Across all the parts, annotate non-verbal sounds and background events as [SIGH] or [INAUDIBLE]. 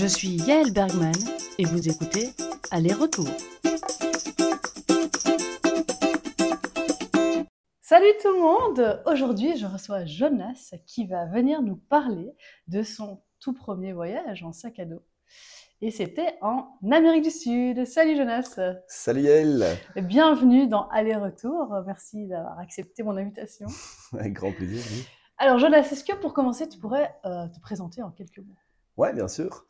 Je suis Yael Bergman et vous écoutez Aller-retour. Salut tout le monde Aujourd'hui, je reçois Jonas qui va venir nous parler de son tout premier voyage en sac à dos. Et c'était en Amérique du Sud. Salut Jonas Salut Yael Bienvenue dans Aller-retour. Merci d'avoir accepté mon invitation. [LAUGHS] Avec grand plaisir. Oui. Alors Jonas, est-ce que pour commencer, tu pourrais euh, te présenter en quelques mots? Ouais, bien sûr.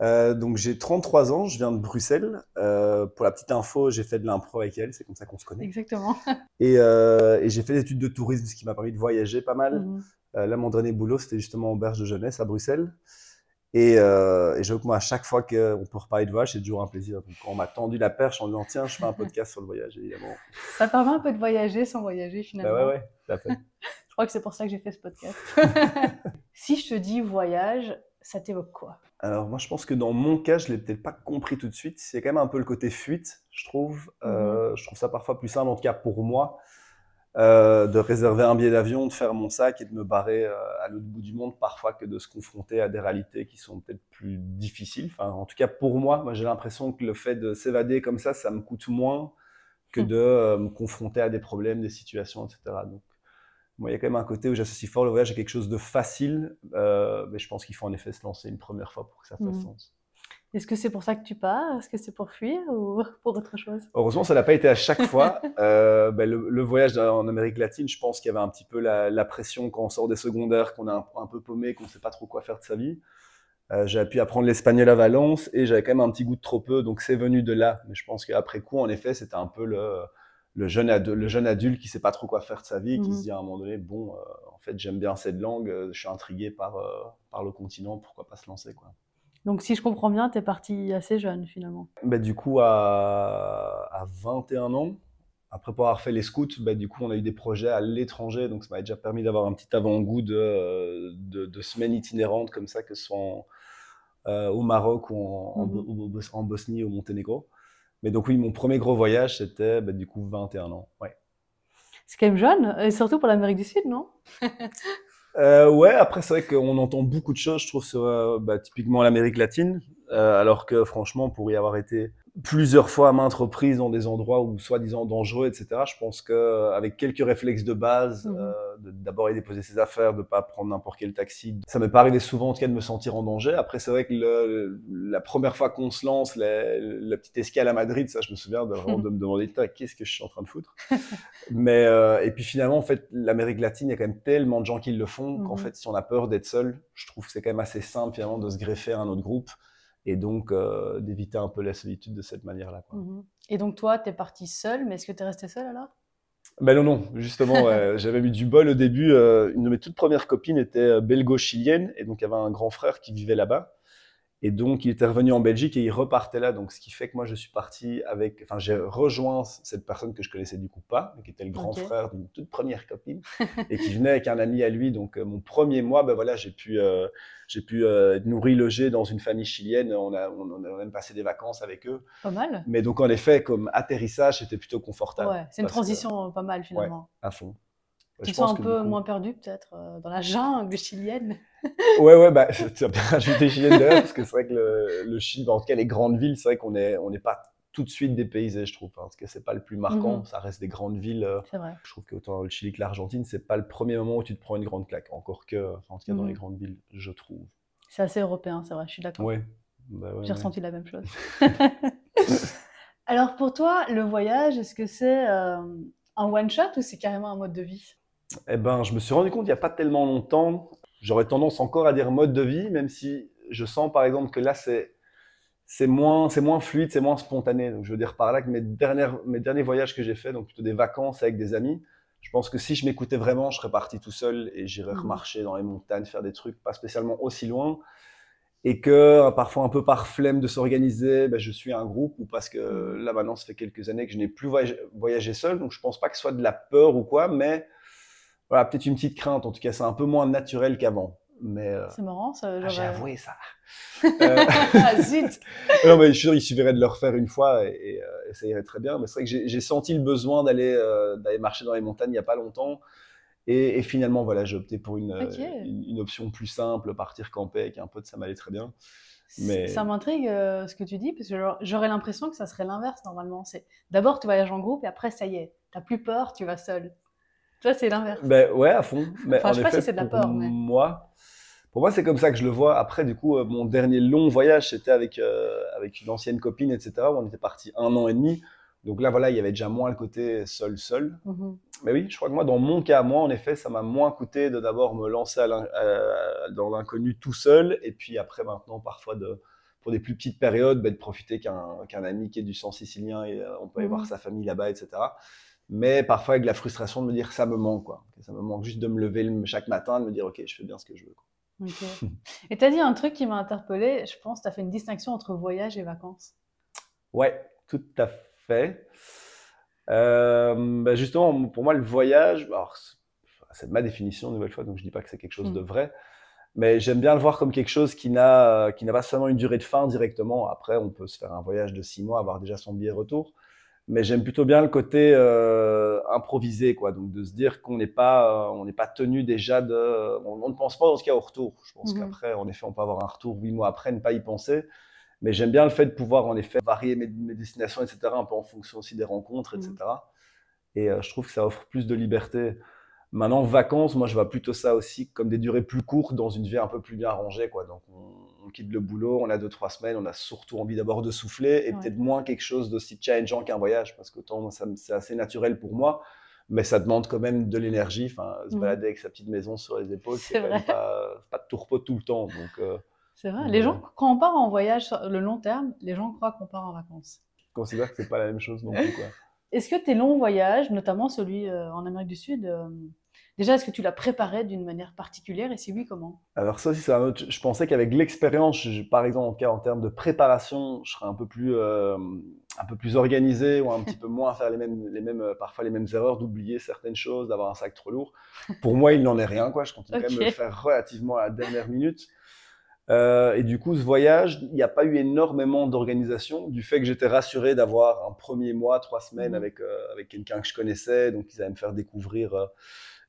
Euh, donc j'ai 33 ans, je viens de Bruxelles. Euh, pour la petite info, j'ai fait de l'impro avec elle, c'est comme ça qu'on se connaît. Exactement. [LAUGHS] Et, euh, et j'ai fait des études de tourisme, ce qui m'a permis de voyager pas mal. Mhm. Là, mon dernier boulot, c'était justement auberge de jeunesse à Bruxelles. Et, et j'avoue que moi, à chaque fois qu'on peut reparler de voyage, c'est toujours un plaisir. Donc, quand on m'a tendu la perche en disant tiens, je fais un [LAUGHS] podcast sur le voyage, évidemment. Ça permet un peu de voyager sans voyager finalement. Bah ouais, ouais, tout à fait. [LAUGHS] Je crois que c'est pour ça que j'ai fait ce podcast. si je te dis voyage, ça t'évoque quoi? Alors moi, je pense que dans mon cas, je l'ai peut-être pas compris tout de suite. C'est quand même un peu le côté fuite, je trouve. Euh, je trouve ça parfois plus simple, en tout cas pour moi, euh, de réserver un billet d'avion, de faire mon sac et de me barrer euh, à l'autre bout du monde, parfois que de se confronter à des réalités qui sont peut-être plus difficiles. Enfin, en tout cas pour moi, moi j'ai l'impression que le fait de s'évader comme ça, ça me coûte moins que Mm. de me confronter à des problèmes, des situations, etc. Donc moi, il y a quand même un côté où j'associe fort le voyage à quelque chose de facile, euh, mais je pense qu'il faut en effet se lancer une première fois pour que ça fasse Mhm. sens. Est-ce que c'est pour ça que tu pars? Est-ce que c'est pour fuir ou [LAUGHS] pour autre chose? Heureusement, ça n'a pas été à chaque fois. [LAUGHS] Euh, ben, le, le voyage en Amérique latine, je pense qu'il y avait un petit peu la, la pression quand on sort des secondaires, qu'on est un, un peu paumé, qu'on ne sait pas trop quoi faire de sa vie. Euh, j'avais pu apprendre l'espagnol à Valence et j'avais quand même un petit goût de trop peu, donc c'est venu de là. Mais je pense qu'après coup, en effet, c'était un peu le, le, jeune, le jeune adulte qui sait pas trop quoi faire de sa vie, qui Mhm. se dit à un moment donné, bon, euh, en fait, j'aime bien cette langue, euh, je suis intrigué par, euh, par le continent, pourquoi pas se lancer, quoi. Donc si je comprends bien, t'es parti assez jeune finalement. Bah, du coup, à, à 21 ans, après pour avoir fait les scouts, bah, du coup, on a eu des projets à l'étranger. Donc, ça m'a déjà permis d'avoir un petit avant-goût de, de, de semaines itinérantes comme ça, que ce soit en- au Maroc ou en, en Bo- Mhm. en Bosnie ou au Monténégro. Mais donc, oui, mon premier gros voyage, c'était bah, du coup 21 ans. Ouais. C'est quand même jeune, et surtout pour l'Amérique du Sud, non? [LAUGHS] Euh, ouais, après, c'est vrai qu'on entend beaucoup de choses, je trouve, sur euh, bah, typiquement l'Amérique latine, euh, alors que franchement, pour y avoir été plusieurs fois à maintes reprises dans des endroits où soi-disant dangereux, etc., je pense qu'avec quelques réflexes de base, Mhm. euh, d'abord aller déposer ses affaires, de pas prendre n'importe quel taxi, ça m'est pas arrivé souvent en tout cas de me sentir en danger. Après, c'est vrai que le- la première fois qu'on se lance, la, la petite escale à Madrid, ça, je me souviens de, vraiment de me demander, qu'est-ce que je suis en train de foutre? [LAUGHS] Mais euh, et puis finalement, en fait, l'Amérique latine, il y a quand même tellement de gens qui le font qu'en Mhm. fait, si on a peur d'être seul, je trouve que c'est quand même assez simple finalement de se greffer à un autre groupe et donc euh, d'éviter un peu la solitude de cette manière-là. Mhm. Et donc toi, t'es parti seul, mais est-ce que t'es resté seul alors? Ben non, non, justement, ouais, [LAUGHS] j'avais eu du bol au début. euh, une de mes toutes premières copines était euh, belgo-chilienne et donc il y avait un grand frère qui vivait là-bas. Et donc, il était revenu en Belgique et il repartait là. Donc, ce qui fait que moi, je suis parti avec. Enfin, j'ai rejoint cette personne que je connaissais du coup pas, mais qui était le grand frère d'une toute première copine [LAUGHS] et qui venait avec un ami à lui. Donc, euh, mon premier mois, ben voilà, j'ai pu, euh, j'ai pu euh, être nourri, logé dans une famille chilienne. On a, on, on a même passé des vacances avec eux. Pas mal Mais donc, en effet, comme atterrissage, c'était plutôt confortable. Ouais, c'est une que- transition pas mal finalement. à fond. Tu te sens un peu moins perdu peut-être dans la jungle chilienne? Ouais, ouais, bah, [LAUGHS] tu as bien rajouté Chilienne derrière, parce que c'est vrai que le, le Chili, bah, en tout cas les grandes villes, c'est vrai qu'on est, on n'est pas tout de suite dépaysé, je trouve. En tout cas, c'est pas le plus marquant, Mhm. ça reste des grandes villes. euh, C'est vrai. Je trouve qu'autant le Chili que l'Argentine, c'est pas le premier moment où tu te prends une grande claque. Encore que, en tout cas, dans Mhm. les grandes villes, je trouve. C'est assez européen, c'est vrai, je suis d'accord. Ouais. Bah ouais, J'ai ouais. ressenti la même chose. [LAUGHS] [LAUGHS] Alors pour toi, le voyage, est-ce que c'est euh, un one-shot ou c'est carrément un mode de vie? Eh ben, je me suis rendu compte il n'y a pas tellement longtemps, j'aurais tendance encore à dire mode de vie, même si je sens par exemple que là c'est c'est moins c'est moins fluide, c'est moins spontané. Donc je veux dire par là que mes dernières mes derniers voyages que j'ai faits, donc plutôt des vacances avec des amis, je pense que si je m'écoutais vraiment, je serais parti tout seul et j'irais Mhm. remarcher dans les montagnes, faire des trucs pas spécialement aussi loin. Et que parfois un peu par flemme de s'organiser, ben, je suis un groupe ou parce que là maintenant ça fait quelques années que je n'ai plus voyagé, voyagé seul, donc je pense pas que ce soit de la peur ou quoi, mais voilà, peut-être une petite crainte. En tout cas, c'est un peu moins naturel qu'avant. Mais euh, C'est marrant, ça. ah, j'ai euh, avoué ça. Euh, [LAUGHS] ah zut [LAUGHS] non, mais je suis sûr, il suffirait de le refaire une fois et, et, euh, et ça irait très bien. Mais c'est vrai que j'ai senti le besoin d'aller euh, d'aller marcher dans les montagnes il n'y a pas longtemps. Et, et finalement, voilà, j'ai opté pour une, une, une option plus simple, partir camper avec un pote, ça m'allait très bien. Mais- Ça m'intrigue euh, ce que tu dis, parce que j'aurais l'impression que ça serait l'inverse normalement. C'est d'abord tu voyages en groupe et après ça y est, t'as plus peur, tu vas seul. Toi c'est l'inverse. Ben ouais, à fond. Mais Enfin, en je sais pas effet, si c'est de la pour peur, mais- moi, pour moi, c'est comme ça que je le vois. Après, du coup, euh, mon dernier long voyage, c'était avec, euh, avec une ancienne copine, etc. où on était parti un an et demi. Donc là, voilà, il y avait déjà moins le côté seul, seul. Mhm. Mais oui, je crois que moi, dans mon cas, moi, en effet, ça m'a moins coûté de d'abord me lancer à l'in- à- dans l'inconnu tout seul, et puis après, maintenant, parfois, de, pour des plus petites périodes, ben, de profiter qu'un qu'un ami qui est du sang sicilien et euh, on peut aller Mhm. voir sa famille là-bas, etc. Mais parfois, avec la frustration de me dire ça me manque, quoi. Ça me manque juste de me lever le- chaque matin, de me dire, OK, je fais bien ce que je veux. quoi. [LAUGHS] Et t'as dit un truc qui m'a interpellé, je pense, t'as fait une distinction entre voyage et vacances. Ouais, tout à fait. Euh, ben, justement, pour moi, le voyage, alors, c'est- ma définition, une nouvelle fois, donc je dis pas que c'est quelque chose de Mm. vrai, mais j'aime bien le voir comme quelque chose qui n'a qui n'a pas seulement une durée de fin directement. Après, on peut se faire un voyage de six mois, avoir déjà son billet retour, mais j'aime plutôt bien le côté euh, improvisé, quoi. Donc de se dire qu'on n'est pas, euh, on n'est pas tenu déjà de, on, on ne pense pas dans ce cas au retour. Je pense Mhm. qu'après, en effet, on peut avoir un retour huit mois après, ne pas y penser. Mais j'aime bien le fait de pouvoir, en effet, varier mes, mes destinations, etc., un peu en fonction aussi des rencontres, etc. Et euh, je trouve que ça offre plus de liberté. Maintenant, vacances, moi, je vois plutôt ça aussi comme des durées plus courtes dans une vie un peu plus bien rangée, quoi. Donc, on, on quitte le boulot, on a deux, trois semaines, on a surtout envie d'abord de souffler et Ouais. peut-être moins quelque chose d'aussi challengeant qu'un voyage, parce ça me- c'est assez naturel pour moi, mais ça demande quand même de l'énergie. Enfin, se Mhm. balader avec sa petite maison sur les épaules, C'est pas, pas de repos tout le temps. Donc, euh, C'est vrai. Ouais. Les gens, quand on part en voyage sur le long terme, les gens croient qu'on part en vacances. je considère que c'est pas la même chose non plus, quoi. Est-ce que tes longs voyages, notamment celui euh, en Amérique du Sud, euh, déjà, est-ce que tu l'as préparé d'une manière particulière et si oui, comment? Alors ça aussi, c'est un autre. Je pensais qu'avec l'expérience, je- par exemple, en, termes de préparation, je serais un peu plus, euh, un peu plus organisé ou un petit [LAUGHS] peu moins à faire les mêmes, les mêmes, euh, parfois les mêmes erreurs, d'oublier certaines choses, d'avoir un sac trop lourd. Pour moi, il n'en est rien, quoi. Je continue quand même de le Ok. faire relativement à la dernière minute. Euh, et du coup, ce voyage, il n'y a pas eu énormément d'organisation du fait que j'étais rassuré d'avoir un premier mois, trois semaines Mhm. avec, euh, avec quelqu'un que je connaissais, donc ils allaient me faire découvrir. euh,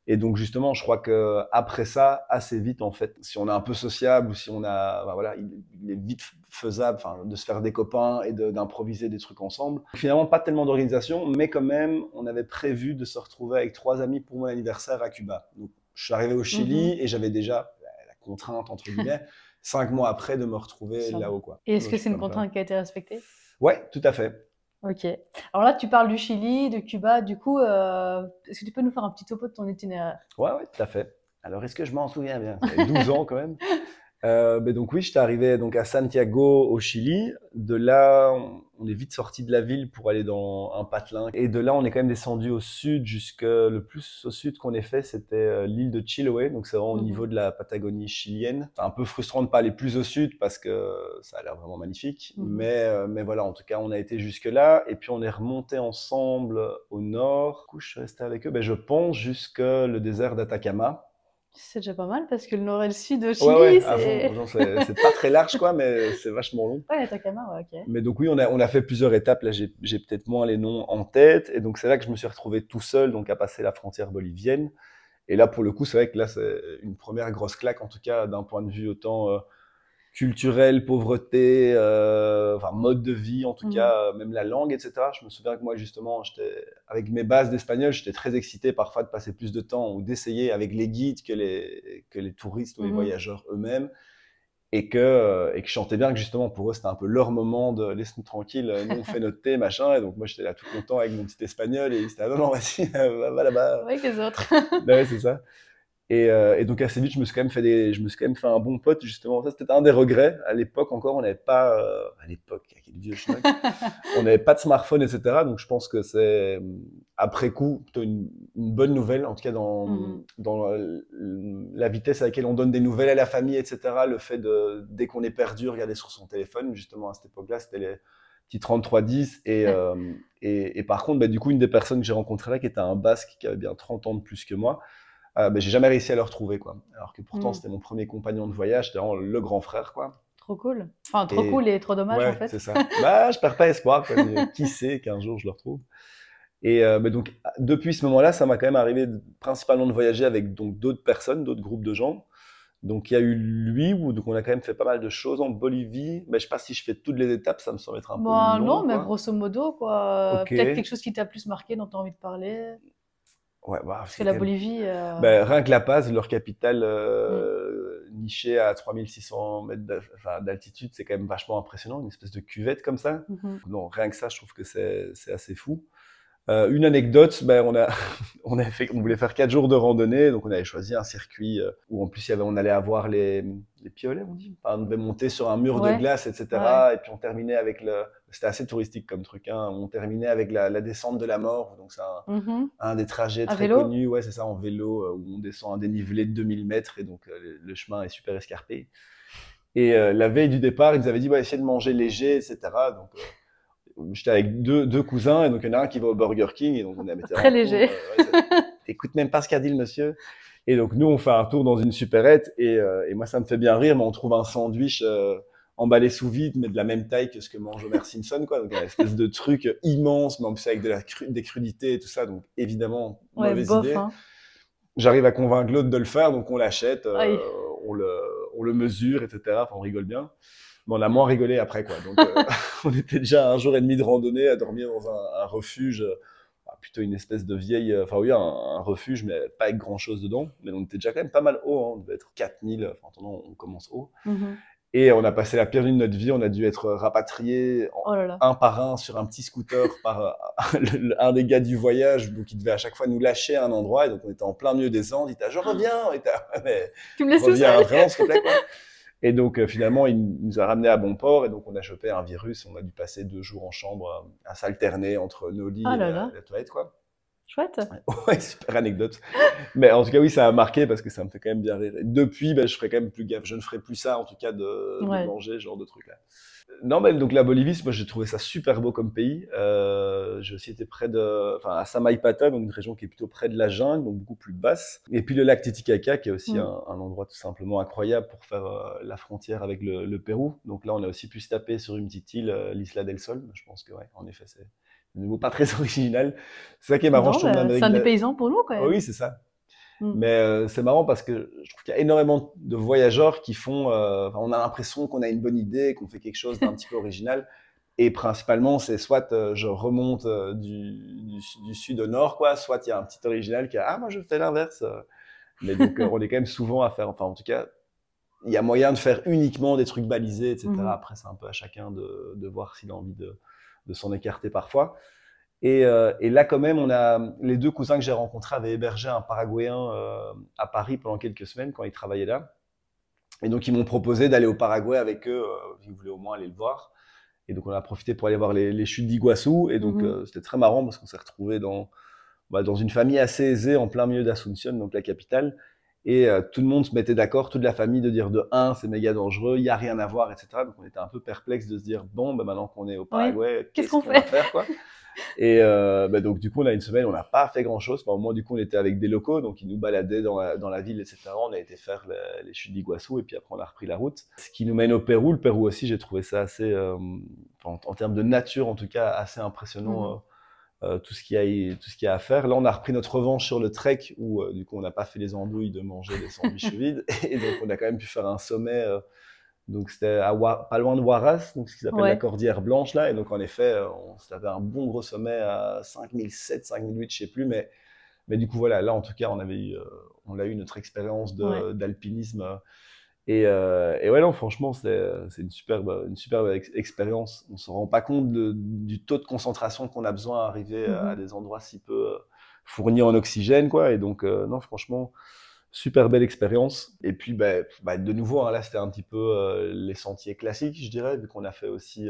et donc justement, je crois que après ça, assez vite en fait, si on est un peu sociable ou si on a, ben voilà, il, il est vite faisable, de se faire des copains et de- d'improviser des trucs ensemble. Finalement, pas tellement d'organisation, mais quand même, on avait prévu de se retrouver avec trois amis pour mon anniversaire à Cuba. Donc, je suis arrivé au Chili et j'avais déjà la, la contrainte entre guillemets [LAUGHS] cinq mois après de me retrouver là-haut quoi. Et est-ce Donc, que c'est une contrainte qui a été respectée? Ouais, tout à fait. Ok. Alors là, tu parles du Chili, de Cuba. Du coup, euh, est-ce que tu peux nous faire un petit topo de ton itinéraire? Ouais, ouais, tout à fait. Alors, est-ce que je m'en souviens bien? Ça fait 12 ans quand même. [LAUGHS] Euh, ben donc oui, j'étais arrivé donc à Santiago au Chili. De là, on, est vite sorti de la ville pour aller dans un patelin. Et de là, on est quand même descendu au sud jusque le plus au sud qu'on ait fait, c'était euh, l'île de Chiloé. Donc c'est vraiment au Mhm. niveau de la Patagonie chilienne. C'est un peu frustrant de pas aller plus au sud parce que ça a l'air vraiment magnifique. Mhm. Mais euh, mais voilà, en tout cas, on a été jusque là et puis on est remonté ensemble au nord. Du coup, je suis resté avec eux. Ben, je pense jusque le désert d'Atacama. C'est déjà pas mal parce que le nord et le sud au Chili, Ouais, ouais, à c'est. pas très large, quoi, mais c'est vachement long. Ouais, Atacama, ouais, ok. Mais donc, oui, on a, on a fait plusieurs étapes. Là, j'ai j'ai peut-être moins les noms en tête. Et donc, c'est là que je me suis retrouvé tout seul, donc à passer la frontière bolivienne. Et là, pour le coup, c'est vrai que là, c'est une première grosse claque, en tout cas, d'un point de vue autant euh, culturel, pauvreté, euh, enfin, mode de vie, en tout Mhm. cas, euh, même la langue, etc. Je me souviens que moi, justement, avec mes bases d'espagnol, j'étais très excité parfois de passer plus de temps ou d'essayer avec les guides que les, que les touristes ou les Mhm. voyageurs eux-mêmes. Et que, euh, et que je chantais bien que justement pour eux c'était un peu leur moment de laisse-nous tranquille, nous on fait notre thé, machin. Et donc moi j'étais là tout content avec mon petit espagnol et ils étaient là non, non, vas-y, [LAUGHS] va, va là-bas. Avec les autres. Bah ouais, c'est ça. Et, euh, et donc assez vite, je me suis quand même fait des, je me suis quand même fait un bon pote justement. Ça c'était un des regrets. À l'époque encore, on n'avait pas, euh, à l'époque, quel vieux schmuck, [LAUGHS] on n'avait pas de smartphone, etc. Donc je pense que c'est euh, après coup plutôt une, une bonne nouvelle, en tout cas dans, Mhm. dans euh, la vitesse à laquelle on donne des nouvelles à la famille, etc. Le fait de dès qu'on est perdu, regarder sur son téléphone. Justement à cette époque-là, c'était les petits 3310 et, Ouais. euh, et, et par contre, bah, du coup, une des personnes que j'ai rencontrées là, qui était un Basque qui avait bien 30 ans de plus que moi, euh, j'ai jamais réussi à le retrouver, quoi. Alors que pourtant, Mhm. c'était mon premier compagnon de voyage, c'était vraiment le grand frère, quoi. Trop cool. Enfin, trop Et- cool et trop dommage ouais, en fait. c'est ça. bah, je perds pas espoir, quoi. qui [LAUGHS] sait qu'un jour je le retrouve. Et euh, donc, depuis ce moment-là, ça m'a quand même arrivé principalement de voyager avec donc d'autres personnes, d'autres groupes de gens. Donc, il y a eu lui, où donc on a quand même fait pas mal de choses en Bolivie. Mais je sais pas si je fais toutes les étapes, ça me semble être un peu Bah, long. non, mais quoi. grosso modo, quoi. Peut-être quelque chose qui t'a plus marqué, dont tu as envie de parler. Ouais, bah, Parce que la Bolivie. euh, Ben, rien que La Paz, leur capitale euh, nichée à 3600 mètres d'altitude, c'est quand même vachement impressionnant, une espèce de cuvette comme ça. Non, rien que ça, je trouve que c'est c'est assez fou. Euh, une anecdote, ben, on, a, [LAUGHS] on, avait fait, on voulait faire quatre jours de randonnée, donc on avait choisi un circuit euh, où en plus il y avait, on allait avoir les, les piolets, on dit. Enfin, on devait monter sur un mur Ouais. de glace, etc. Ouais. Et puis on terminait avec le. C'était assez touristique comme truc, hein. On terminait avec la, la descente de la mort, donc c'est un, Mhm. un des trajets très connus, ouais, c'est ça, en vélo, euh, où on descend un dénivelé de 2000 mètres et donc le, le chemin est super escarpé. Et euh, la veille du départ, ils nous avaient dit, ouais, essayez de manger léger, etc. Donc, euh, j'étais avec deux, deux cousins, et donc il y en a un qui va au Burger King, et donc on a Très léger. T'écoutes [LAUGHS] même pas ce qu'a dit le monsieur. Et donc nous, on fait un tour dans une supérette, et, euh, et moi, ça me fait bien rire, mais on trouve un sandwich euh, emballé sous vide, mais de la même taille que ce que mange Homer Simpson, quoi. Donc, une espèce de truc immense, mais en plus avec de la cru- des crudités et tout ça. Donc, évidemment, Ouais, mauvaise bof. idée. hein. J'arrive à convaincre l'autre de le faire, donc on l'achète, euh, on, le, on le mesure, etc. Enfin, on rigole bien. Mais on a moins rigolé après, quoi. Donc, euh, [LAUGHS] [LAUGHS] on était déjà à un jour et demi de randonnée à dormir dans un, un refuge, euh, ah, plutôt une espèce de vieille, euh, enfin oui, un, un refuge, mais pas avec grand chose dedans. Mais on était déjà quand même pas mal haut, hein. on devait être 4000, enfin, en attendant, on commence haut. Mhm. Et on a passé la pire nuit de notre vie, on a dû être rapatriés Oh là là. un par un sur un petit scooter par euh, [LAUGHS] le- le- un des gars du voyage, donc il devait à chaque fois nous lâcher à un endroit, et donc on était en plein milieu des Andes, il était je reviens, t'as- mais Tu me laisses reviens vraiment s'il te plaît quoi. Et donc euh, finalement il nous a ramené à bon port, et donc on a chopé un virus, on a dû passer deux jours en chambre euh, à s'alterner entre nos lits Ah et la, là. la toilette quoi. Chouette. [LAUGHS] Ouais, super anecdote. Mais en tout cas, oui, ça a marqué parce que ça me fait quand même bien rire. Et depuis, ben, je ferai quand même plus gaffe. Je ne ferai plus ça, en tout cas, de, de Ouais. manger ce genre de trucs-là. Non, mais donc la Bolivie, moi, j'ai trouvé ça super beau comme pays. Euh, j'ai aussi été près de, enfin, à Samaipata, donc une région qui est plutôt près de la jungle, donc beaucoup plus basse. Et puis le lac Titicaca, qui est aussi Mm. un, un endroit tout simplement incroyable pour faire euh, la frontière avec le, le Pérou. Donc là, on a aussi pu se taper sur une petite île, euh, l'Isla del Sol. Je pense que, ouais, en effet, c'est de nouveau pas très [LAUGHS] original. C'est ça qui est marrant, Non, je trouve, bah, c'est un paysans pour nous, quand même. oui, c'est ça. Mm. Mais euh, c'est marrant parce que je trouve qu'il y a énormément de voyageurs qui font. euh, on a l'impression qu'on a une bonne idée, qu'on fait quelque chose d'un petit peu original. Et principalement, c'est soit euh, je remonte du, du, du sud au nord, quoi, soit il y a un petit original qui a Ah, moi je fais l'inverse. Mais donc, on est quand même souvent à faire. Enfin, en tout cas, il y a moyen de faire uniquement des trucs balisés, etc. Mhm. Après, c'est un peu à chacun de, de voir s'il a envie de, de s'en écarter parfois. Et, euh, et là, quand même, on a les deux cousins que j'ai rencontrés avaient hébergé un Paraguayen euh, à Paris pendant quelques semaines quand ils travaillaient là. Et donc, ils m'ont proposé d'aller au Paraguay avec eux. Euh, ils voulaient au moins aller le voir. Et donc, on a profité pour aller voir les, les chutes d'Iguassou. Et donc, Mhm. euh, c'était très marrant parce qu'on s'est retrouvés dans, bah, dans une famille assez aisée en plein milieu d'Asunción, donc la capitale. Et euh, tout le monde se mettait d'accord, toute la famille, de dire de un, c'est méga dangereux, il n'y a rien à voir, etc. Donc on était un peu perplexe de se dire, bon, bah, maintenant qu'on est au Paraguay, Qu'est-ce qu'on va fait faire quoi? [LAUGHS] Et euh, bah, donc du coup, on a une semaine, on n'a pas fait grand-chose. Enfin, au moins, du coup, on était avec des locaux, donc ils nous baladaient dans la, dans la ville, etc. On a été faire la- les chutes d'Iguassou, et puis après, on a repris la route. Ce qui nous mène au Pérou. Le Pérou aussi, j'ai trouvé ça assez, euh, en, en termes de nature, en tout cas, assez impressionnant. Euh, tout ce qu'il y a tout ce qu'il y a à faire. Là, on a repris notre revanche sur le trek où euh, du coup on n'a pas fait les andouilles de manger des sandwichs [LAUGHS] vides et donc on a quand même pu faire un sommet. euh, donc c'était pas loin de Huaraz, donc ce qui s'appelle Ouais. la Cordillère Blanche là. Et donc en effet, euh, on avait un bon gros sommet à 5007, 5008, je sais plus, mais mais du coup voilà, là en tout cas on avait eu, euh, on a eu notre expérience Ouais. Euh, et, euh, et ouais, non, franchement, c'est une superbe, une superbe ex- expérience. On se rend pas compte de- du taux de concentration qu'on a besoin à arriver à, à Mhm. des endroits si peu euh, fournis en oxygène, quoi. Et donc, euh, non, franchement, super belle expérience. Et puis, bah, bah, de nouveau, hein, là, c'était un petit peu euh, les sentiers classiques, je dirais, vu qu'on a fait aussi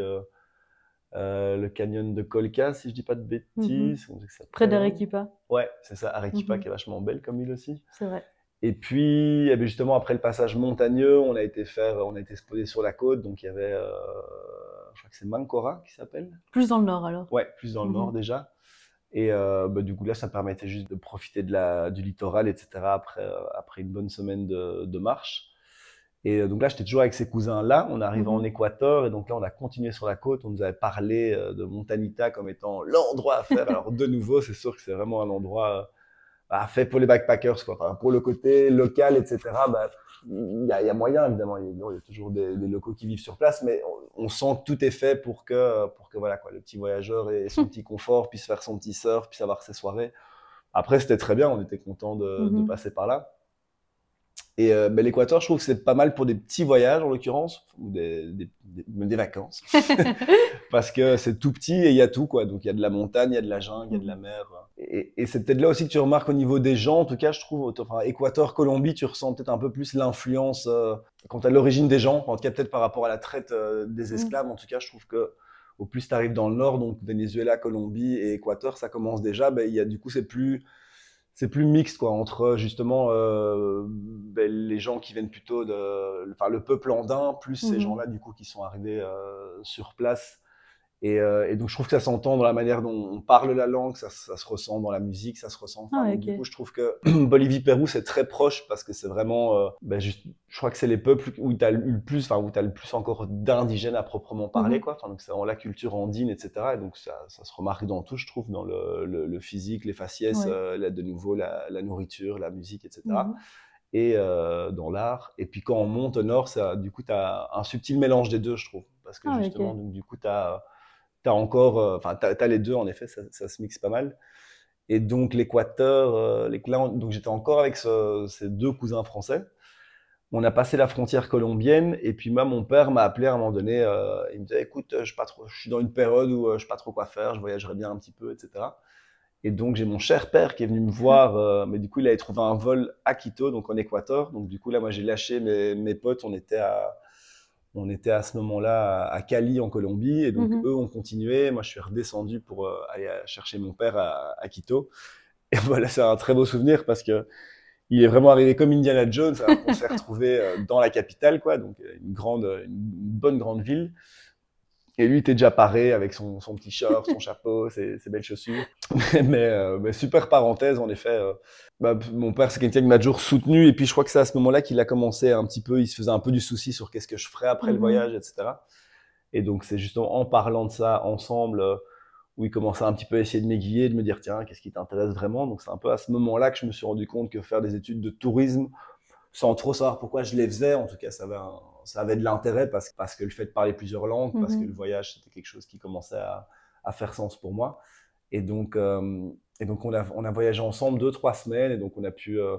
le canyon de Colca, si je dis pas de bêtises. Comment ça Près d'Arequipa, Ouais, c'est ça, Arequipa, Mhm. qui est vachement belle comme île aussi. c'est vrai. Et puis, eh bien, justement, après le passage montagneux, on a été faire, on a été poser sur la côte. Donc, il y avait, euh, je crois que c'est Mancora qui s'appelle. Plus dans le nord, alors. Ouais, plus dans le Mhm. nord déjà. Et euh, bah, du coup, là, ça permettait juste de profiter de la, du littoral, etc. Après, euh, après une bonne semaine de, de marche. Et donc là, j'étais toujours avec ces cousins-là. On arrive Mhm. en Équateur et donc là, on a continué sur la côte. On nous avait parlé de Montanita comme étant l'endroit à faire. [LAUGHS] Alors de nouveau, c'est sûr que c'est vraiment un endroit bah, fait pour les backpackers, quoi. Enfin, pour le côté local, etc. Bah, il y, a, il y a moyen évidemment. Il y a, il y a toujours des, des locaux qui vivent sur place, mais on, on sent que tout est fait pour que pour que voilà quoi, le petit voyageur ait son [LAUGHS] petit confort, puisse faire son petit surf, puisse avoir ses soirées. Après, c'était très bien. On était content de, de Mhm. passer par là. Et euh, ben, l'Équateur, je trouve que c'est pas mal pour des petits voyages, en l'occurrence, ou des, des, des- même des vacances. [LAUGHS] [LAUGHS] Parce que c'est tout petit et il y a tout, quoi. Donc il y a de la montagne, il y a de la jungle, il y a de la mer. Et, et c'est peut-être là aussi que tu remarques au niveau des gens, en tout cas, je trouve, enfin, Équateur, Colombie, tu ressens peut-être un peu plus l'influence euh, quant à l'origine des gens, en tout cas peut-être par rapport à la traite euh, des esclaves. En tout cas, je trouve que au plus tu arrives dans le nord, donc Venezuela, Colombie et Équateur, ça commence déjà, ben, il y a, du coup, c'est plus c'est plus mixte quoi entre justement euh, ben, les gens qui viennent plutôt de enfin le peuple andin plus ces Mhm. gens-là du coup qui sont arrivés euh, sur place et, euh, et donc je trouve que ça s'entend dans la manière dont on parle la langue ça, ça se ressent dans la musique ça se ressent. Enfin, Ah ouais, donc, du coup je trouve que [CLEARS THROAT] Bolivie Pérou c'est très proche parce que c'est vraiment euh, ben, je crois que c'est les peuples où tu as le plus enfin où tu as le plus encore d'indigènes à proprement parler Mhm. quoi. Enfin donc c'est la culture andine etc et donc ça, ça se remarque dans tout je trouve dans le, le, le physique les faciès Ouais. euh, là, de nouveau la, la nourriture la musique etc Mhm. et euh, dans l'art. Et puis quand on monte au nord ça du coup tu as un subtil mélange des deux je trouve. Parce que Ah, justement donc, du coup tu as T'as encore, euh, enfin, t'as les deux en effet, ça, ça se mixe pas mal. Et donc l'Équateur, euh, les- donc j'étais encore avec ce- ces deux cousins français. On a passé la frontière colombienne et puis moi, mon père m'a appelé à un moment donné. euh, il me disait, écoute, je, suis pas trop, je suis dans une période où je sais pas trop quoi faire, je voyagerais bien un petit peu, etc. Et donc j'ai mon cher père qui est venu me voir, euh, mais du coup il avait trouvé un vol à Quito, donc en Équateur. Donc du coup là, moi j'ai lâché mes, mes potes, on était à on était à ce moment-là à Cali en Colombie et donc Mhm. eux ont continué. Moi, je suis redescendu pour euh, aller chercher mon père à, à Quito. Et [LAUGHS] voilà, c'est un très beau souvenir parce que il est vraiment arrivé comme Indiana Jones. Alors qu'on s'est [LAUGHS] retrouvé euh, dans la capitale, quoi, donc euh, une grande, une bonne grande ville. Et lui était déjà paré avec son, son petit short, son [LAUGHS] chapeau, ses, ses belles chaussures. [LAUGHS] mais, euh, mais super parenthèse, en effet. euh, bah, mon père, c'est quelqu'un qui m'a toujours soutenu. Et puis, je crois que c'est à ce moment-là qu'il a commencé un petit peu, il se faisait un peu du souci sur qu'est-ce que je ferais après le Mhm. voyage, etc. Et donc, c'est justement en parlant de ça ensemble euh, où il commençait un petit peu à essayer de m'aiguiller, de me dire, tiens, qu'est-ce qui t'intéresse vraiment? Donc, c'est un peu à ce moment-là que je me suis rendu compte que faire des études de tourisme, sans trop savoir pourquoi je les faisais, en tout cas, ça avait, un- ça avait de l'intérêt parce, parce que le fait de parler plusieurs langues, parce Mhm. que le voyage, c'était quelque chose qui commençait à, à faire sens pour moi. Et donc, euh, et donc on, a, on a voyagé ensemble deux, trois semaines, et donc on a pu... euh,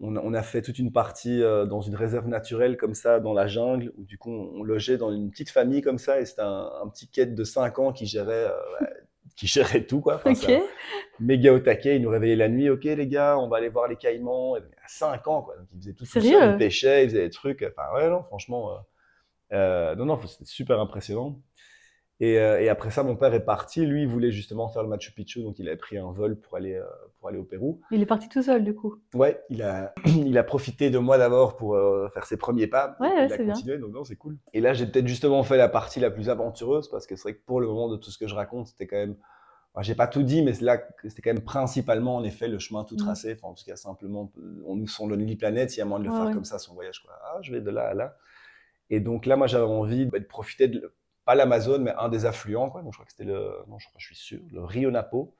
on, a- on a fait toute une partie euh, dans une réserve naturelle comme ça, dans la jungle, où du coup on, on logeait dans une petite famille comme ça, et c'était un, un petit quête de 5 ans qui gérait, qui gérait tout, quoi. Enfin, Ok. c'est un méga au taquet, il nous réveillait la nuit, ok les gars, on va aller voir les caïmans, et, à 5 ans, quoi. Donc il faisait tout, Sérieux il pêchait, il faisait des trucs, enfin ouais, non, franchement, euh, euh, non, non, c'était super impressionnant. Et, euh, et après ça, mon père est parti. Lui, il voulait justement faire le Machu Picchu, donc il avait pris un vol pour aller, euh, pour aller au Pérou. Il est parti tout seul, du coup. Ouais, il a, [CLEARS THROAT] il a profité de moi d'abord pour euh, faire ses premiers pas. Ouais, ouais, il a c'est bien. continué, donc non, c'est cool. Et là, j'ai peut-être justement fait la partie la plus aventureuse parce que c'est vrai que pour le moment de tout ce que je raconte, c'était quand même. Enfin, j'ai pas tout dit, mais là c'était quand même principalement en effet le chemin tout Mhm. tracé. Enfin, en tout cas, simplement, on nous son Lonely Planet, il y a moyen de le Ouais, faire ouais. comme ça son voyage. Quoi. Ah, je vais de là à là. Et donc là, moi, j'avais envie bah, de profiter de pas l'Amazone, mais un des affluents. Quoi. Donc je crois que c'était le, non, je crois, je suis sûr, le Rio Napo.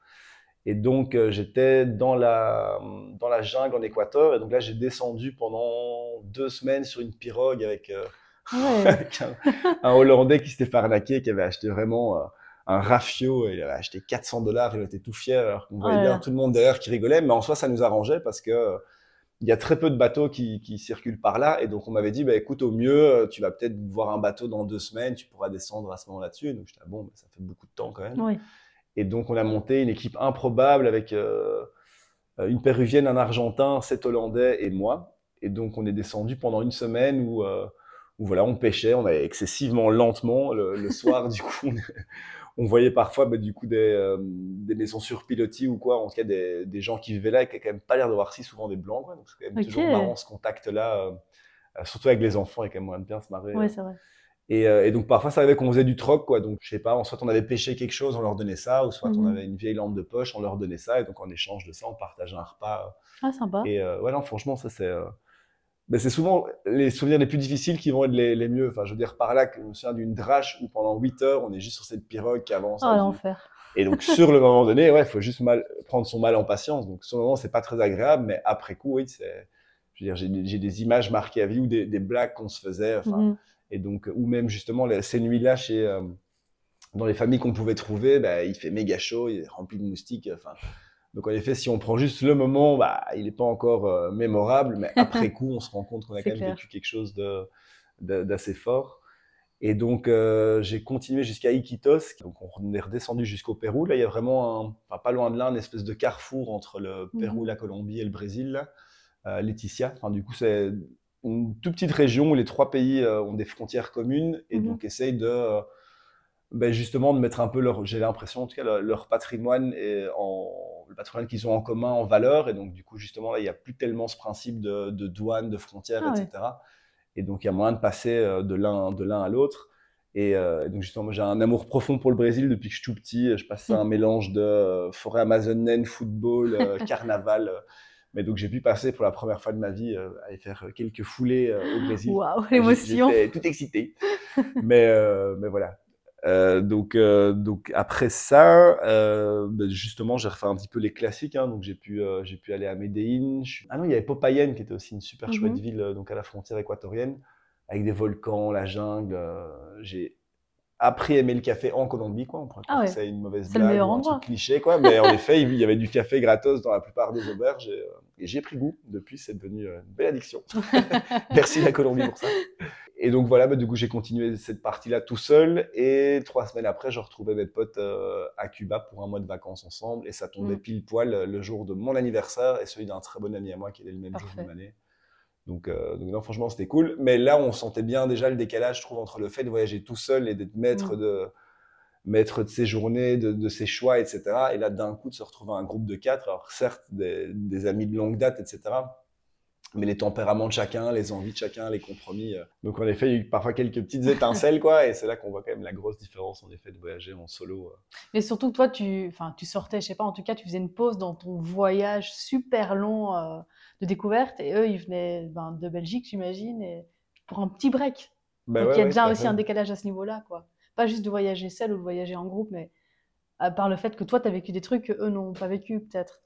Et donc, euh, j'étais dans la, dans la jungle en Équateur. Et donc là, j'ai descendu pendant deux semaines sur une pirogue avec, euh, Ouais. [LAUGHS] avec un, un Hollandais qui s'était fait arnaquer, qui avait acheté vraiment euh, un rafio. Et il avait acheté 400 dollars. Il était tout fier. Alors qu'on voyait là bien tout le monde derrière qui rigolait. Mais en soi, ça nous arrangeait parce que il y a très peu de bateaux qui, qui circulent par là. Et donc, on m'avait dit, bah, écoute, au mieux, euh, tu vas peut-être voir un bateau dans deux semaines. Tu pourras descendre à ce moment là-dessus. Donc, j'étais, ah bon, bah, ça fait beaucoup de temps quand même. Et donc, on a monté une équipe improbable avec euh, une péruvienne, un argentin, sept hollandais et moi. Et donc, on est descendu pendant une semaine où, euh, où voilà, on pêchait, on allait excessivement lentement. Le, le soir, [LAUGHS] du coup, on, on voyait parfois bah, du coup des, euh, des maisons sur pilotis ou quoi, en tout cas des, des gens qui vivaient là et qui n'avaient quand même pas l'air d'avoir si souvent des blancs. Quoi. Donc, c'est quand même Ok. toujours marrant ce contact-là, euh, euh, surtout avec les enfants, il y a quand même moyen de bien se marrer. Ouais, c'est vrai. Et, euh, et donc parfois ça arrivait qu'on faisait du troc, quoi. Donc je sais pas, soit on avait pêché quelque chose, on leur donnait ça, ou soit on Mhm. avait une vieille lampe de poche, on leur donnait ça, et donc en échange de ça, on partageait un repas. Ah, sympa. Et euh, ouais, non, franchement, ça c'est. Ben, c'est souvent les souvenirs les plus difficiles qui vont être les, les mieux. Enfin, je veux dire, par là, je me souviens d'une drache où pendant 8 heures, on est juste sur cette pirogue qui avance. Oh, l'enfer. Et donc, sur le moment donné, ouais, il faut juste mal, prendre son mal en patience. Donc, sur le moment, c'est pas très agréable, mais après coup, oui, c'est, je veux dire, j'ai des images marquées à vie ou des, des blagues qu'on se faisait. Enfin, mhm. et donc, ou même justement, ces nuits-là chez, euh, dans les familles qu'on pouvait trouver, bah, il fait méga chaud, il est rempli de moustiques. Enfin, donc en effet, si on prend juste le moment, bah, il n'est pas encore euh, mémorable, mais [LAUGHS] après coup, on se rend compte qu'on a quand même vécu quelque chose d'assez fort. Et donc euh, j'ai continué jusqu'à Iquitos, donc on est redescendu jusqu'au Pérou. Là, il y a vraiment, un, pas loin de là, une espèce de carrefour entre le Pérou, mhm. la Colombie et le Brésil, là, euh, Laetitia. Enfin, du coup, c'est une toute petite région où les trois pays ont des frontières communes et mhm. donc essayent de ben justement de mettre un peu leur, j'ai l'impression en tout cas leur, patrimoine et en le patrimoine qu'ils ont en commun en valeur et donc du coup justement là il n'y a plus tellement ce principe de, de douane, de frontières, ah etc. Et donc il y a moyen de passer euh, de l'un à l'autre. Euh, et, donc justement moi j'ai un amour profond pour le Brésil depuis que je suis tout petit. Je passe à un [LAUGHS] mélange de euh, forêt amazonienne, football, [LAUGHS] carnaval. Mais donc j'ai pu passer pour la première fois de ma vie à aller faire quelques foulées au Brésil. Waouh, l'émotion J'étais tout excité. [LAUGHS] mais, mais voilà, euh, donc, euh, donc après ça, euh, ben justement, j'ai refait un petit peu les classiques. Hein, donc j'ai pu, j'ai pu aller à Medellín. Ah non, il y avait Popayén qui était aussi une super chouette mmh ville, donc à la frontière équatorienne, avec des volcans, la jungle. j'ai appris à aimer le café en Colombie, quoi. On pourrait ah que une mauvaise blague, un truc cliché, quoi. Mais en effet, il y avait du café gratos dans la plupart des auberges et, et j'ai pris goût. Depuis, c'est devenu une belle addiction. [LAUGHS] Merci la Colombie pour ça. Et donc voilà, bah, du coup, j'ai continué cette partie-là tout seul. Et trois semaines après, je retrouvais mes potes euh, à Cuba pour un mois de vacances ensemble. Et ça tombait mm. pile poil le jour de mon anniversaire et celui d'un très bon ami à moi qui est le même jour de l'année. Donc, euh, donc non, franchement, c'était cool. Mais là, on sentait bien déjà le décalage, je trouve, entre le fait de voyager tout seul et d'être maître, mm. de, maître de ses journées, de, ses choix, etc. Et là, d'un coup, de se retrouver un groupe de quatre, alors certes, des, des amis de longue date, etc mais les tempéraments de chacun, les envies de chacun, les compromis. Euh. Donc en effet, il y a eu parfois quelques petites [LAUGHS] étincelles, quoi, et c'est là qu'on voit quand même la grosse différence en effet de voyager en solo. Euh. Mais surtout toi, tu, tu sortais, je sais pas, en tout cas, tu faisais une pause dans ton voyage super long euh, de découverte, et eux, ils venaient ben, de Belgique, j'imagine, et pour un petit break. Bah Donc il y a déjà aussi un décalage à ce niveau-là, quoi. Pas juste de voyager seul ou de voyager en groupe, mais à part le fait que toi, tu as vécu des trucs que eux n'ont pas vécu, peut-être.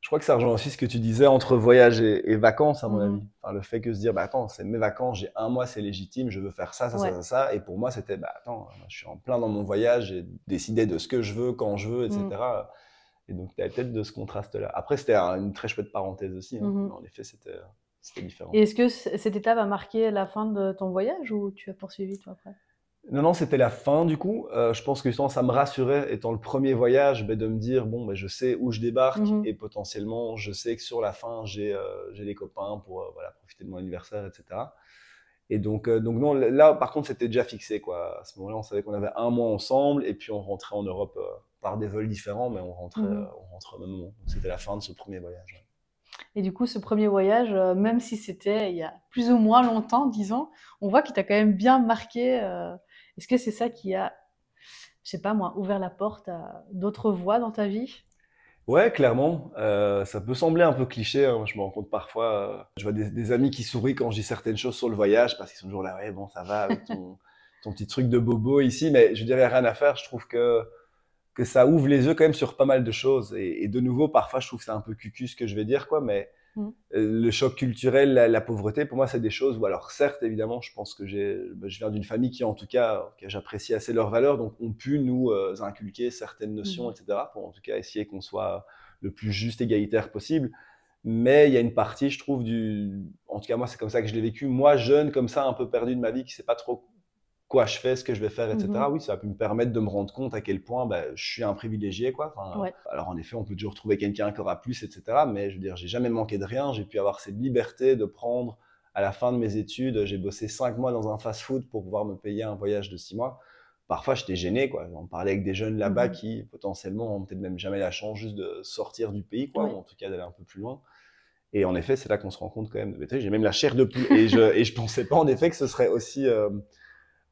Je crois que ça rejoint aussi ce que tu disais entre voyage et, vacances, à mon mhm. avis. Enfin, le fait que se dire, bah attends, c'est mes vacances, j'ai un mois, c'est légitime, je veux faire ça, ça, ça, ça, Et pour moi, c'était, bah attends, je suis en plein dans mon voyage, j'ai décidé de ce que je veux, quand je veux, etc. Mhm. Et donc, tu avais peut-être de ce contraste-là. Après, c'était une très chouette parenthèse aussi. Hein. Mhm. En effet, c'était différent. Et est-ce que cette étape a marqué la fin de ton voyage ou tu as poursuivi toi après? Non, non, c'était la fin du coup. Euh, je pense que justement, ça me rassurait, étant le premier voyage, ben, de me dire, bon, ben, je sais où je débarque mhm. et potentiellement, je sais que sur la fin, j'ai euh, les copains pour euh, voilà, profiter de mon anniversaire, etc. Et donc, donc non, là, par contre, c'était déjà fixé. Quoi. À ce moment-là, on savait qu'on avait un mois ensemble et puis on rentrait en Europe par des vols différents, mais on rentrait, mhm. on rentrait au même moment. C'était la fin de ce premier voyage. Et du coup, ce premier voyage, même si c'était il y a plus ou moins longtemps, disons, on voit qu'il t'a quand même bien marqué est-ce que c'est ça qui a, je sais pas moi, ouvert la porte à d'autres voies dans ta vie? Ouais, clairement. Euh, ça peut sembler un peu cliché. Hein. Je me rends compte parfois, euh, je vois des, amis qui sourient quand je dis certaines choses sur le voyage parce qu'ils sont toujours là, ouais, bon, ça va avec [LAUGHS] ton, petit truc de bobo ici. Mais je dirais rien à faire. Je trouve que, que ça ouvre les yeux quand même sur pas mal de choses. Et, et de nouveau, parfois, je trouve que c'est un peu cucu ce que je vais dire, quoi. Mais Mm. Le choc culturel, la, pauvreté, pour moi, c'est des choses où, alors certes, évidemment, je pense que j'ai, bah, je viens d'une famille qui, en tout cas, j'apprécie assez leurs valeurs, donc ont pu nous euh, inculquer certaines notions, mm. etc., pour en tout cas essayer qu'on soit le plus juste, égalitaire possible. Mais il y a une partie, je trouve, du, en tout cas, moi, c'est comme ça que je l'ai vécu. Moi, jeune, comme ça, un peu perdu de ma vie, qui sait pas trop quoi je fais, ce que je vais faire, etc. Mhm. Oui, ça a pu me permettre de me rendre compte à quel point bah, je suis un privilégié. Quoi. Alors en effet, on peut toujours trouver quelqu'un qui aura plus, etc. Mais je veux dire, j'ai jamais manqué de rien. J'ai pu avoir cette liberté de prendre à la fin de mes études. J'ai bossé cinq mois dans un fast-food pour pouvoir me payer un voyage de six mois. Parfois, j'étais gêné. Quoi. On parlait avec des jeunes là-bas mhm. qui potentiellement n'ont peut-être même jamais la chance juste de sortir du pays, quoi, ou en tout cas d'aller un peu plus loin. Et en effet, c'est là qu'on se rend compte quand même. J'ai même la chair de poule. Et je, je pensais pas en effet que ce serait aussi... Euh,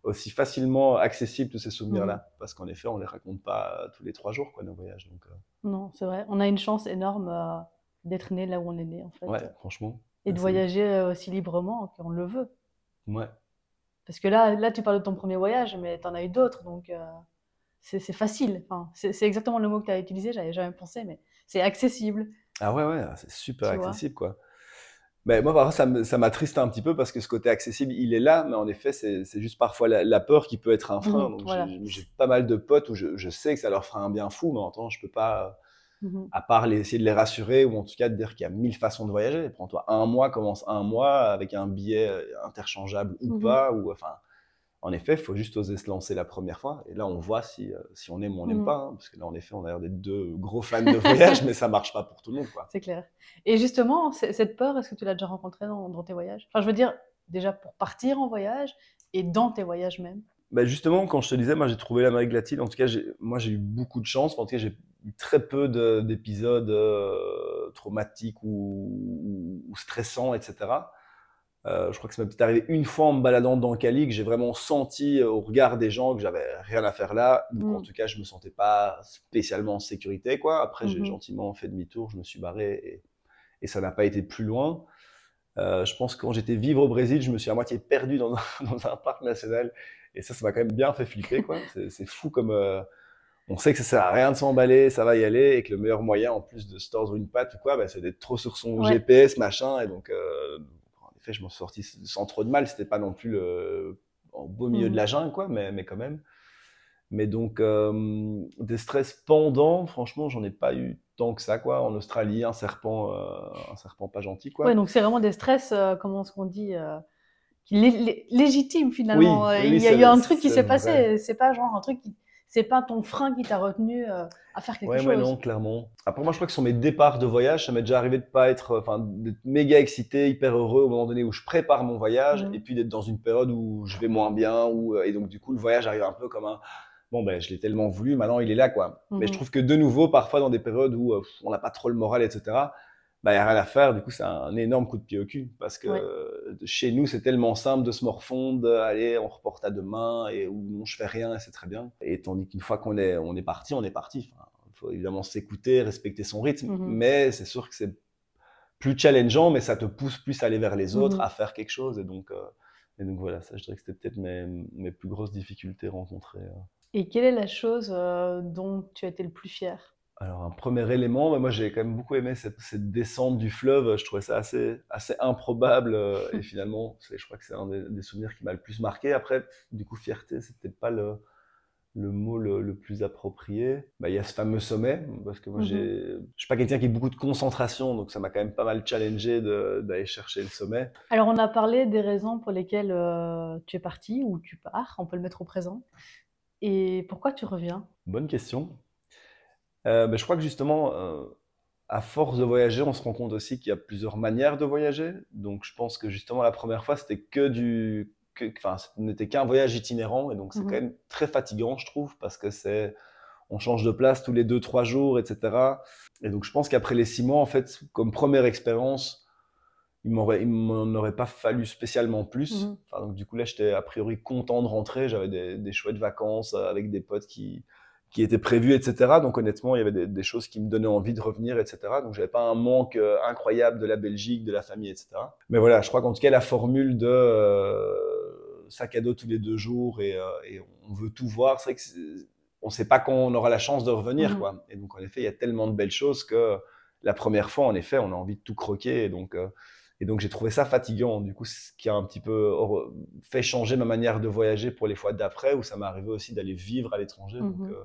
aussi facilement accessibles tous ces souvenirs-là, mmh. parce qu'en effet, on les raconte pas euh, tous les trois jours, quoi, nos voyages. Donc, euh. Non, c'est vrai. On a une chance énorme euh, d'être né là où on est né, en fait. Ouais, franchement. Et de voyager aussi librement qu'on le veut. Ouais. Parce que là, là, tu parles de ton premier voyage, mais tu en as eu d'autres, donc euh, c'est facile. Enfin, c'est exactement le mot que tu as utilisé, j'avais jamais pensé, mais c'est accessible, Ah ouais, ouais, c'est super tu accessible, quoi. Mais moi, parfois, ça me- ça m'attriste un petit peu parce que ce côté accessible, il est là, mais en effet, c'est juste parfois la, la peur qui peut être un frein. Voilà. j'ai pas mal de potes où je, je sais que ça leur fera un bien fou, mais en temps, je peux pas, Mhm. à part les- essayer de les rassurer ou en tout cas de dire qu'il y a mille façons de voyager. Prends-toi un mois, commence un mois avec un billet interchangeable ou Mhm. pas, ou enfin. En effet, il faut juste oser se lancer la première fois. Et là, on voit si, euh, si on aime ou on n'aime Mhm. pas. hein, parce que là, en effet, on a l'air d'être deux gros fans de voyage, [LAUGHS] mais ça marche pas pour tout le monde. C'est clair. Et justement, cette peur, est-ce que tu l'as déjà rencontrée dans, dans tes voyages? Enfin, je veux dire, déjà pour partir en voyage et dans tes voyages même? Bah, justement, quand je te disais, moi j'ai trouvé l'Amérique latine, en tout cas, moi j'ai eu beaucoup de chance. En tout cas, j'ai eu très peu de- d'épisodes euh, traumatiques ou stressants, etc. Euh, je crois que ça m'est peut-être arrivé une fois en me baladant dans Cali que j'ai vraiment senti euh, au regard des gens que j'avais rien à faire là, qu'en Mm. tout cas je me sentais pas spécialement en sécurité. Quoi. Après, j'ai Mhm. gentiment fait demi-tour, je me suis barré et, et ça n'a pas été plus loin. Euh, je pense que quand j'étais vivre au Brésil, je me suis à moitié perdu dans, un- [LAUGHS] dans un parc national. Et ça, ça m'a quand même bien fait flipper, quoi. C'est fou comme euh, on sait que ça sert à rien de s'emballer, ça va y aller, et que le meilleur moyen, en plus de se tordre une patte ou quoi, bah, c'est d'être trop sur son Ouais. GPS, machin. Et donc, euh, je m'en suis sorti sans trop de mal. C'était pas non plus le, en beau milieu de la jungle, quoi, mais, mais quand même. Mais donc, euh, des stress pendant, franchement, j'en ai pas eu tant que ça, quoi. En Australie, un serpent, euh, un serpent pas gentil, quoi. Ouais, donc c'est vraiment des stress, euh, comment est-ce qu'on dit, euh, légitimes finalement. Oui, Euh, oui, Il y a eu un truc qui s'est passé. C'est pas genre un truc qui, c'est pas ton frein qui t'a retenu euh, à faire quelque Ouais, chose. ouais, non, clairement. Après, moi, je crois que sur mes départs de voyage, ça m'est déjà arrivé de pas être, enfin, d'être méga excité, hyper heureux au moment donné où je prépare mon voyage, Mhm. et puis d'être dans une période où je vais moins bien, où, euh, et donc du coup, le voyage arrive un peu comme un, bon, ben, je l'ai tellement voulu, maintenant il est là, quoi. Mais je Mhm. trouve que de nouveau, parfois dans des périodes où euh, on n'a pas trop le moral, etc., bah, il n'y a rien à faire, du coup, c'est un énorme coup de pied au cul, parce que Ouais. euh, chez nous, c'est tellement simple de se morfondre, allez, on reporte à demain, et ou non, je fais rien, et c'est très bien. Et tandis qu'une fois qu'on est, on est parti, on est parti. Enfin, il faut évidemment s'écouter, respecter son rythme, Mhm. mais c'est sûr que c'est plus challengeant, mais ça te pousse plus à aller vers les autres, Mhm. à faire quelque chose, et donc, euh, et donc voilà, ça, je dirais que c'était peut-être mes, mes plus grosses difficultés rencontrées. euh. Et quelle est la chose euh, dont tu as été le plus fier? Alors, un premier élément, bah, moi j'ai quand même beaucoup aimé cette, cette descente du fleuve. Je trouvais ça assez, assez improbable. euh, et [LAUGHS] finalement, je crois que c'est un des, des souvenirs qui m'a le plus marqué. Après, du coup, fierté, c'est peut-être pas le, le mot le, le plus approprié. Bah, Il y a ce fameux sommet, parce que moi Mhm. j'ai, je suis pas quelqu'un qui a beaucoup de concentration, donc ça m'a quand même pas mal challengé d'aller chercher le sommet. Alors, on a parlé des raisons pour lesquelles euh, tu es parti ou tu pars, on peut le mettre au présent. Et pourquoi tu reviens? Bonne question. Euh, bah, je crois que justement, euh, à force de voyager, on se rend compte aussi qu'il y a plusieurs manières de voyager. Donc, je pense que justement, la première fois, c'était que du, enfin, ce n'était qu'un voyage itinérant, et donc c'est Mhm. quand même très fatigant, je trouve, parce que c'est, on change de place tous les deux, trois jours, etc. Et donc, je pense qu'après les six mois, en fait, comme première expérience, il m'en aurait pas fallu spécialement plus. Mhm. Enfin, donc, du coup, là, j'étais a priori content de rentrer. J'avais des, des chouettes vacances euh, avec des potes qui, qui étaient prévues, etc. Donc, honnêtement, il y avait des, des choses qui me donnaient envie de revenir, etc. Donc, j'avais pas un manque euh, incroyable de la Belgique, de la famille, etc. Mais voilà, je crois qu'en tout cas, la formule de euh, sac à dos tous les deux jours et, euh, et on veut tout voir, c'est vrai que on sait pas quand on aura la chance de revenir, Mhm. quoi. Et donc, en effet, il y a tellement de belles choses que la première fois, en effet, on a envie de tout croquer. Et donc, et donc j'ai trouvé ça fatigant. Du coup, ce qui a un petit peu fait changer ma manière de voyager pour les fois d'après, où ça m'est arrivé aussi d'aller vivre à l'étranger. Mhm. euh,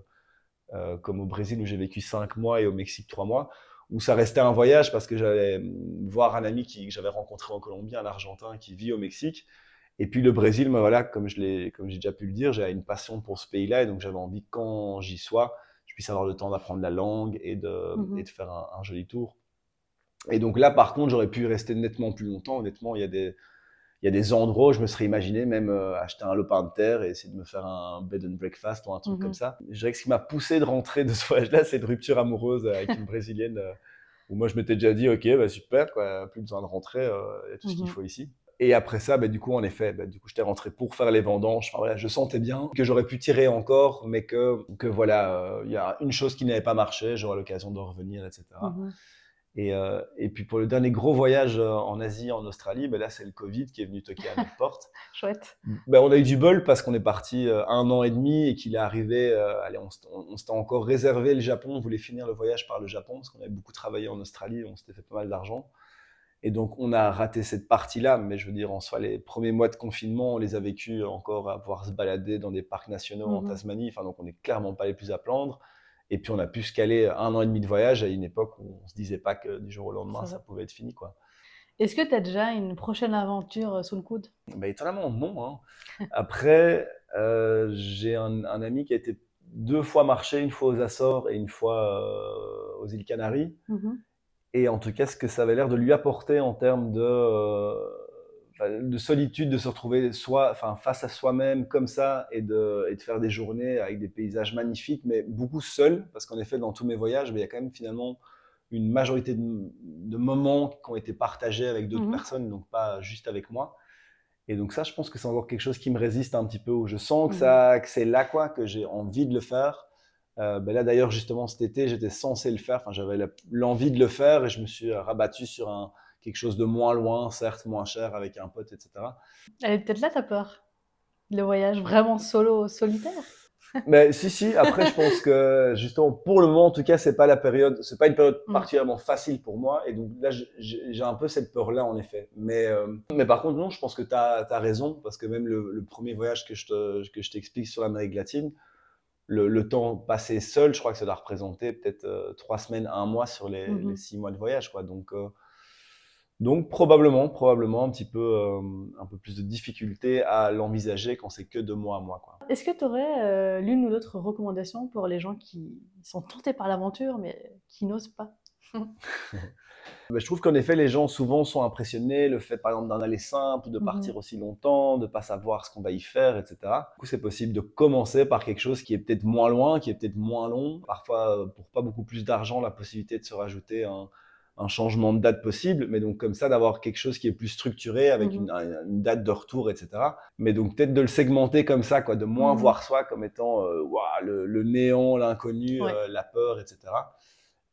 euh, comme au Brésil où j'ai vécu cinq mois et au Mexique trois mois, où ça restait un voyage parce que j'allais hum, voir un ami qui, que j'avais rencontré en Colombie, un Argentin qui vit au Mexique. Et puis le Brésil, mais voilà, comme j'ai déjà pu le dire, j'avais une passion pour ce pays-là et donc j'avais envie que quand j'y sois, je puisse avoir le temps d'apprendre la langue et de, et de faire un, un joli tour. Et donc là, par contre, j'aurais pu rester nettement plus longtemps. Honnêtement, il y a des, il y a des endroits où je me serais imaginé même euh, acheter un lopin de terre et essayer de me faire un bed and breakfast ou un truc Mhm. comme ça. Je dirais que ce qui m'a poussé de rentrer de ce voyage-là, c'est une rupture amoureuse avec une brésilienne euh, où moi je m'étais déjà dit, ok, bah, super, quoi, plus besoin de rentrer, euh, il y a tout ce qu'il Mhm. faut ici. Et après ça, bah, du coup, en effet, bah, du coup, j'étais rentré pour faire les vendanges. Enfin, voilà, je sentais bien que j'aurais pu tirer encore, mais que, que voilà, euh, il y a une chose qui n'avait pas marché, j'aurai l'occasion de revenir, etc. Mhm. Et, euh, et, puis pour le dernier gros voyage euh, en Asie, en Australie, ben là c'est le Covid qui est venu toquer à notre porte. [LAUGHS] Chouette. Ben on a eu du bol parce qu'on est parti euh, un an et demi et qu'il est arrivé. allez, on, on s'était encore réservé le Japon. On voulait finir le voyage par le Japon parce qu'on avait beaucoup travaillé en Australie. On s'était fait pas mal d'argent. Et donc on a raté cette partie-là. Mais je veux dire, en soi, les premiers mois de confinement, on les a vécus encore à pouvoir se balader dans des parcs nationaux en mhm. Tasmanie. Enfin donc on n'est clairement pas les plus à plaindre. Et puis on a pu se caler un an et demi de voyage à une époque où on se disait pas que du jour au lendemain ça, pouvait être fini quoi. Est-ce que tu as déjà une prochaine aventure euh, sous le coude? Bah, Étonnamment non. Hein. [LAUGHS] Après, euh, j'ai un, ami qui a été deux fois marché, une fois aux Açores et une fois euh, aux îles Canaries. Mmh et en tout cas, ce que ça avait l'air de lui apporter en termes de de solitude, de se retrouver soi, enfin, face à soi-même comme ça et de, et de, faire des journées avec des paysages magnifiques, mais beaucoup seul, parce qu'en effet, dans tous mes voyages, il y a quand même finalement une majorité de, moments qui ont été partagés avec d'autres mmh personnes, donc pas juste avec moi. Et donc ça, je pense que c'est encore quelque chose qui me résiste un petit peu, où je sens que, mmh ça, que c'est là quoi, que j'ai envie de le faire. Euh, ben là d'ailleurs, justement, cet été, j'étais censé le faire, enfin, j'avais l'envie de le faire et je me suis rabattu sur un, quelque chose de moins loin, certes moins cher avec un pote, etc. Elle est peut-être là ta peur? Le voyage vraiment solo, solitaire? Mais si, si. Après, je pense que justement, pour le moment, en tout cas, c'est pas la période, c'est pas une période mm. particulièrement facile pour moi. Et donc là, j'ai un peu cette peur-là, en effet. Mais, euh, mais par contre, non, je pense que tu as, raison, parce que même le, premier voyage que je que je t'explique sur l'Amérique latine, le, le, temps passé seul, je crois que ça doit représenter peut-être euh, trois semaines, un mois sur les, les, six mois de voyage, quoi. Donc, euh, donc probablement, probablement un petit peu, euh, un peu plus de difficulté à l'envisager quand c'est que de mois à mois. Est-ce que tu aurais euh, l'une ou l'autre recommandation pour les gens qui sont tentés par l'aventure mais qui n'osent pas? [LAUGHS] Bah, Je trouve qu'en effet, les gens souvent sont impressionnés. Le fait, par exemple, d'un aller simple, de partir mhm. aussi longtemps, de pas savoir ce qu'on va y faire, etc. Du coup, c'est possible de commencer par quelque chose qui est peut-être moins loin, qui est peut-être moins long. Parfois, euh, pour pas beaucoup plus d'argent, la possibilité de se rajouter un un changement de date possible, mais donc comme ça d'avoir quelque chose qui est plus structuré avec mhm. une, date de retour, etc. Mais donc peut-être de le segmenter comme ça, quoi, de moins mhm. voir soi comme étant euh, le, néant, l'inconnu, euh, la peur, etc.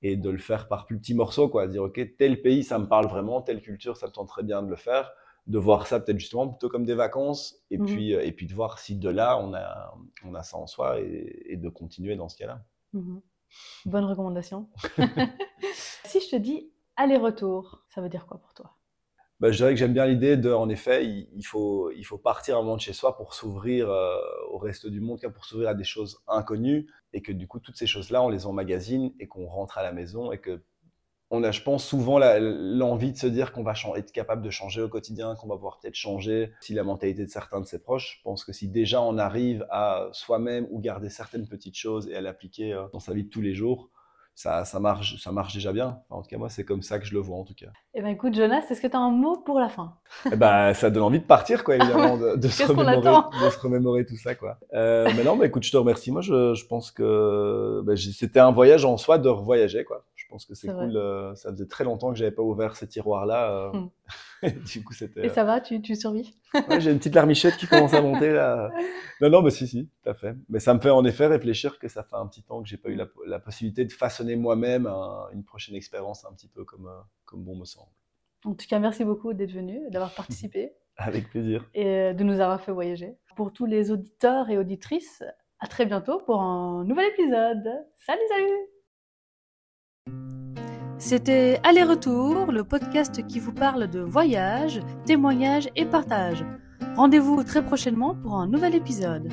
Et de le faire par plus petits morceaux, quoi, dire ok tel pays ça me parle vraiment, telle culture ça me tente très bien de le faire, de voir ça peut-être justement plutôt comme des vacances, et mhm. puis euh, et puis de voir si de là on a on a ça en soi et, et de continuer dans ce cas-là. Bonne recommandation. [LAUGHS] si je te dis aller-retour, ça veut dire quoi pour toi? Bah, je dirais que j'aime bien l'idée de, en effet, il, faut, il faut partir un moment de chez soi pour s'ouvrir euh, au reste du monde, pour s'ouvrir à des choses inconnues, et que du coup, toutes ces choses-là, on les emmagasine et qu'on rentre à la maison, et que on a, je pense, souvent l'envie de se dire qu'on va être capable de changer au quotidien, qu'on va pouvoir peut-être changer si la mentalité de certains de ses proches. Je pense que si déjà on arrive à soi-même ou garder certaines petites choses et à l'appliquer euh, dans sa vie de tous les jours, ça, ça, marche, ça marche déjà bien. en tout cas, moi, c'est comme ça que je le vois, en tout cas. Eh ben, écoute, Jonas, est-ce que tu as un mot pour la fin? Eh ben, Ça donne envie de partir, quoi, évidemment, de, [LAUGHS] se remémorer, de, se remémorer, tout ça, quoi. Euh, mais non, mais écoute, je te remercie. Moi, je, je pense que ben, c'était un voyage en soi de revoyager, quoi. Je pense que c'est cool. Euh, ça faisait très longtemps que j'avais pas ouvert ce tiroir-là. Euh. Hmm. [LAUGHS] du coup, c'était. Et ça va, tu, tu survis? [LAUGHS] Ouais, J'ai une petite larmichette qui commence à monter là. [LAUGHS] Non, non, mais si, si, tout à fait. Mais ça me fait en effet réfléchir que ça fait un petit temps que j'ai pas eu la, possibilité de façonner moi-même une prochaine expérience un petit peu comme, euh, comme bon me semble. En tout cas, merci beaucoup d'être venu, d'avoir participé. Avec plaisir. Et de nous avoir fait voyager. Pour tous les auditeurs et auditrices, à très bientôt pour un nouvel épisode. Salut, salut c'était Aller-Retour, le podcast qui vous parle de voyage, témoignages et partage. Rendez-vous très prochainement pour un nouvel épisode.